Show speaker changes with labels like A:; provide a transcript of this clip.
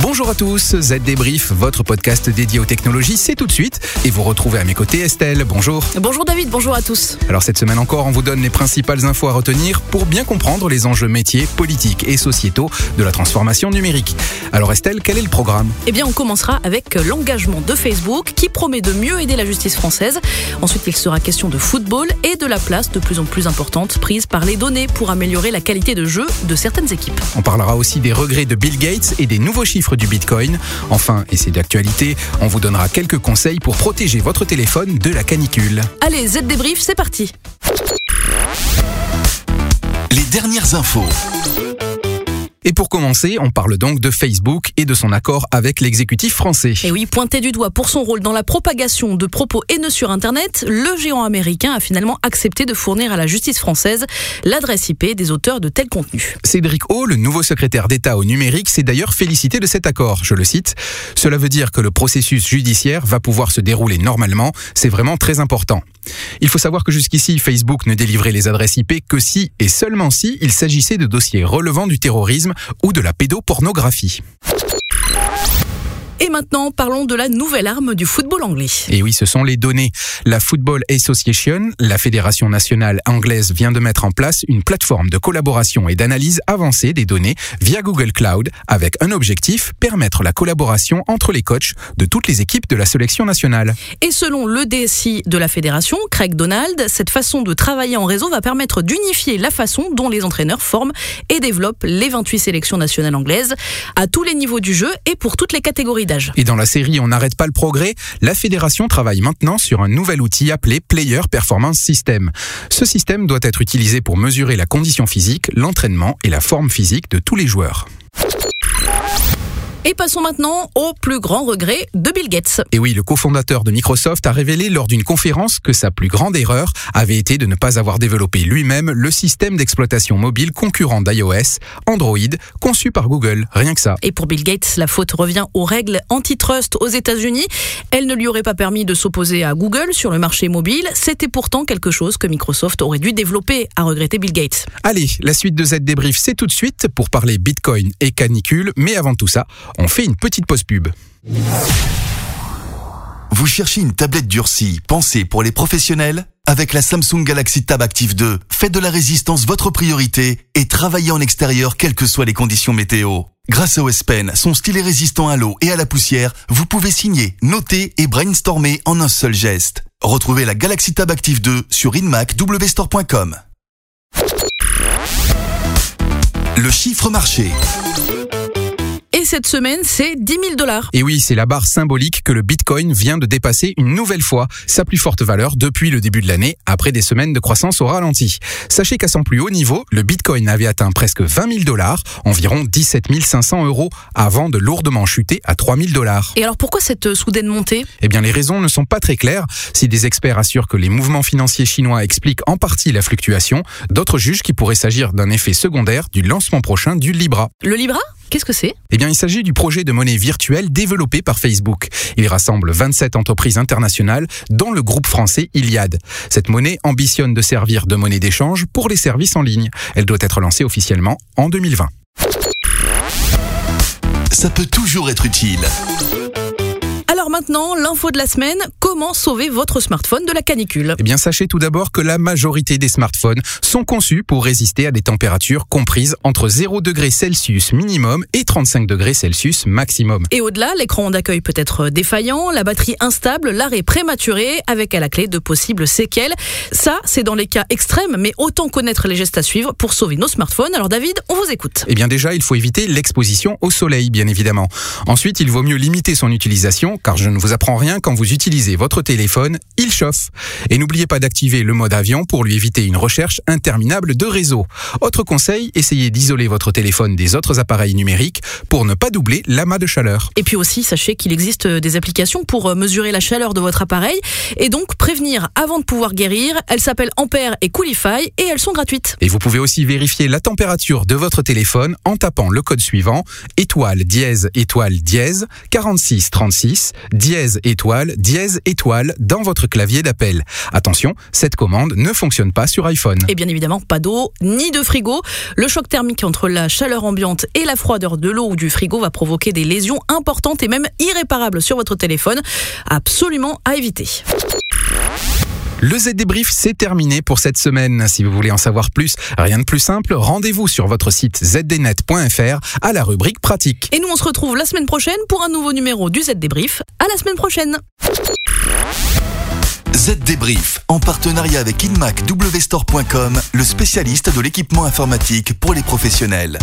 A: Bonjour à tous, Z Débrief, votre podcast dédié aux technologies, c'est tout de suite. Et vous retrouvez à mes côtés Estelle, bonjour.
B: Bonjour David, bonjour à tous.
A: Alors cette semaine encore, on vous donne les principales infos à retenir pour bien comprendre les enjeux métiers, politiques et sociétaux de la transformation numérique. Alors Estelle, quel est le programme?
B: Eh bien on commencera avec l'engagement de Facebook qui promet de mieux aider la justice française. Ensuite il sera question de football et de la place de plus en plus importante prise par les données pour améliorer la qualité de jeu de certaines équipes.
A: On parlera aussi des regrets de Bill Gates et des nouveaux chiffres du Bitcoin. Enfin, et c'est d'actualité, on vous donnera quelques conseils pour protéger votre téléphone de la canicule.
B: Allez, Z débrief, c'est parti.
C: Les dernières infos.
A: Et pour commencer, on parle donc de Facebook et de son accord avec l'exécutif français.
B: Et oui, pointé du doigt pour son rôle dans la propagation de propos haineux sur Internet, le géant américain a finalement accepté de fournir à la justice française l'adresse IP des auteurs de tels contenus.
A: Cédric O, le nouveau secrétaire d'État au numérique, s'est d'ailleurs félicité de cet accord. Je le cite. Cela veut dire que le processus judiciaire va pouvoir se dérouler normalement. C'est vraiment très important. Il faut savoir que jusqu'ici, Facebook ne délivrait les adresses IP que si et seulement si il s'agissait de dossiers relevant du terrorisme ou de la pédopornographie.
B: Et maintenant, parlons de la nouvelle arme du football anglais.
A: Et oui, ce sont les données. La Football Association, la fédération nationale anglaise, vient de mettre en place une plateforme de collaboration et d'analyse avancée des données via Google Cloud avec un objectif, permettre la collaboration entre les coachs de toutes les équipes de la sélection nationale.
B: Et selon le DSI de la fédération, Craig Donald, cette façon de travailler en réseau va permettre d'unifier la façon dont les entraîneurs forment et développent les 28 sélections nationales anglaises à tous les niveaux du jeu et pour toutes les catégories
A: Et dans la série On n'arrête pas le progrès, la fédération travaille maintenant sur un nouvel outil appelé Player Performance System. Ce système doit être utilisé pour mesurer la condition physique, l'entraînement et la forme physique de tous les joueurs.
B: Et passons maintenant au plus grand regret de Bill Gates.
A: Et oui, le cofondateur de Microsoft a révélé lors d'une conférence que sa plus grande erreur avait été de ne pas avoir développé lui-même le système d'exploitation mobile concurrent d'iOS, Android, conçu par Google. Rien que ça.
B: Et pour Bill Gates, la faute revient aux règles antitrust aux États-Unis. Elle ne lui aurait pas permis de s'opposer à Google sur le marché mobile. C'était pourtant quelque chose que Microsoft aurait dû développer, a regretté Bill Gates.
A: Allez, la suite de Z débrief, c'est tout de suite pour parler Bitcoin et canicule. Mais avant tout ça, on fait une petite pause pub.
C: Vous cherchez une tablette durcie pensée pour les professionnels? Avec la Samsung Galaxy Tab Active 2, faites de la résistance votre priorité et travaillez en extérieur quelles que soient les conditions météo. Grâce au S Pen, son stylet résistant à l'eau et à la poussière, vous pouvez signer, noter et brainstormer en un seul geste. Retrouvez la Galaxy Tab Active 2 sur inmacwstore.com. Le chiffre marché.
B: Et cette semaine, c'est 10 000 dollars.
A: Et oui, c'est la barre symbolique que le Bitcoin vient de dépasser une nouvelle fois sa plus forte valeur depuis le début de l'année, après des semaines de croissance au ralenti. Sachez qu'à son plus haut niveau, le Bitcoin avait atteint presque 20 000 dollars, environ 17 500 euros, avant de lourdement chuter à 3 000 dollars.
B: Et alors pourquoi cette soudaine montée?
A: Eh bien, les raisons ne sont pas très claires. Si des experts assurent que les mouvements financiers chinois expliquent en partie la fluctuation, d'autres jugent qu'il pourrait s'agir d'un effet secondaire du lancement prochain du Libra.
B: Le Libra? Qu'est-ce que c'est?
A: Eh bien, il s'agit du projet de monnaie virtuelle développé par Facebook. Il rassemble 27 entreprises internationales, dont le groupe français Iliad. Cette monnaie ambitionne de servir de monnaie d'échange pour les services en ligne. Elle doit être lancée officiellement en 2020.
C: Ça peut toujours être utile.
B: Alors maintenant, l'info de la semaine, comment sauver votre smartphone de la canicule?
A: Eh bien, sachez tout d'abord que la majorité des smartphones sont conçus pour résister à des températures comprises entre 0 degrés Celsius minimum et 35 degrés Celsius maximum.
B: Et au-delà, l'écran d'accueil peut être défaillant, la batterie instable, l'arrêt prématuré, avec à la clé de possibles séquelles. Ça, c'est dans les cas extrêmes, mais autant connaître les gestes à suivre pour sauver nos smartphones. Alors David, on vous écoute.
A: Eh bien déjà, il faut éviter l'exposition au soleil, bien évidemment. Ensuite, il vaut mieux limiter son utilisation, car je ne vous apprends rien, quand vous utilisez votre téléphone, il chauffe. Et n'oubliez pas d'activer le mode avion pour lui éviter une recherche interminable de réseau. Autre conseil, essayez d'isoler votre téléphone des autres appareils numériques pour ne pas doubler l'amas de chaleur.
B: Et puis aussi, sachez qu'il existe des applications pour mesurer la chaleur de votre appareil et donc prévenir avant de pouvoir guérir. Elles s'appellent Ampère et Coolify et elles sont gratuites.
A: Et vous pouvez aussi vérifier la température de votre téléphone en tapant le code suivant étoile dièse étoile dièse 46 36 dièse étoile dièse étoile dans votre clavier d'appel. Attention, cette commande ne fonctionne pas sur iPhone.
B: Et bien évidemment, pas d'eau ni de frigo. Le choc thermique entre la chaleur ambiante et la froideur de l'eau ou du frigo va provoquer des lésions importantes et même irréparables sur votre téléphone. Absolument à éviter.
A: Le Z débrief, c'est terminé pour cette semaine. Si vous voulez en savoir plus, rien de plus simple, rendez-vous sur votre site zdnet.fr à la rubrique pratique.
B: Et nous, on se retrouve la semaine prochaine pour un nouveau numéro du Z débrief. À la semaine prochaine.
C: Z Débrief, en partenariat avec InmacWstore.com, le spécialiste de l'équipement informatique pour les professionnels.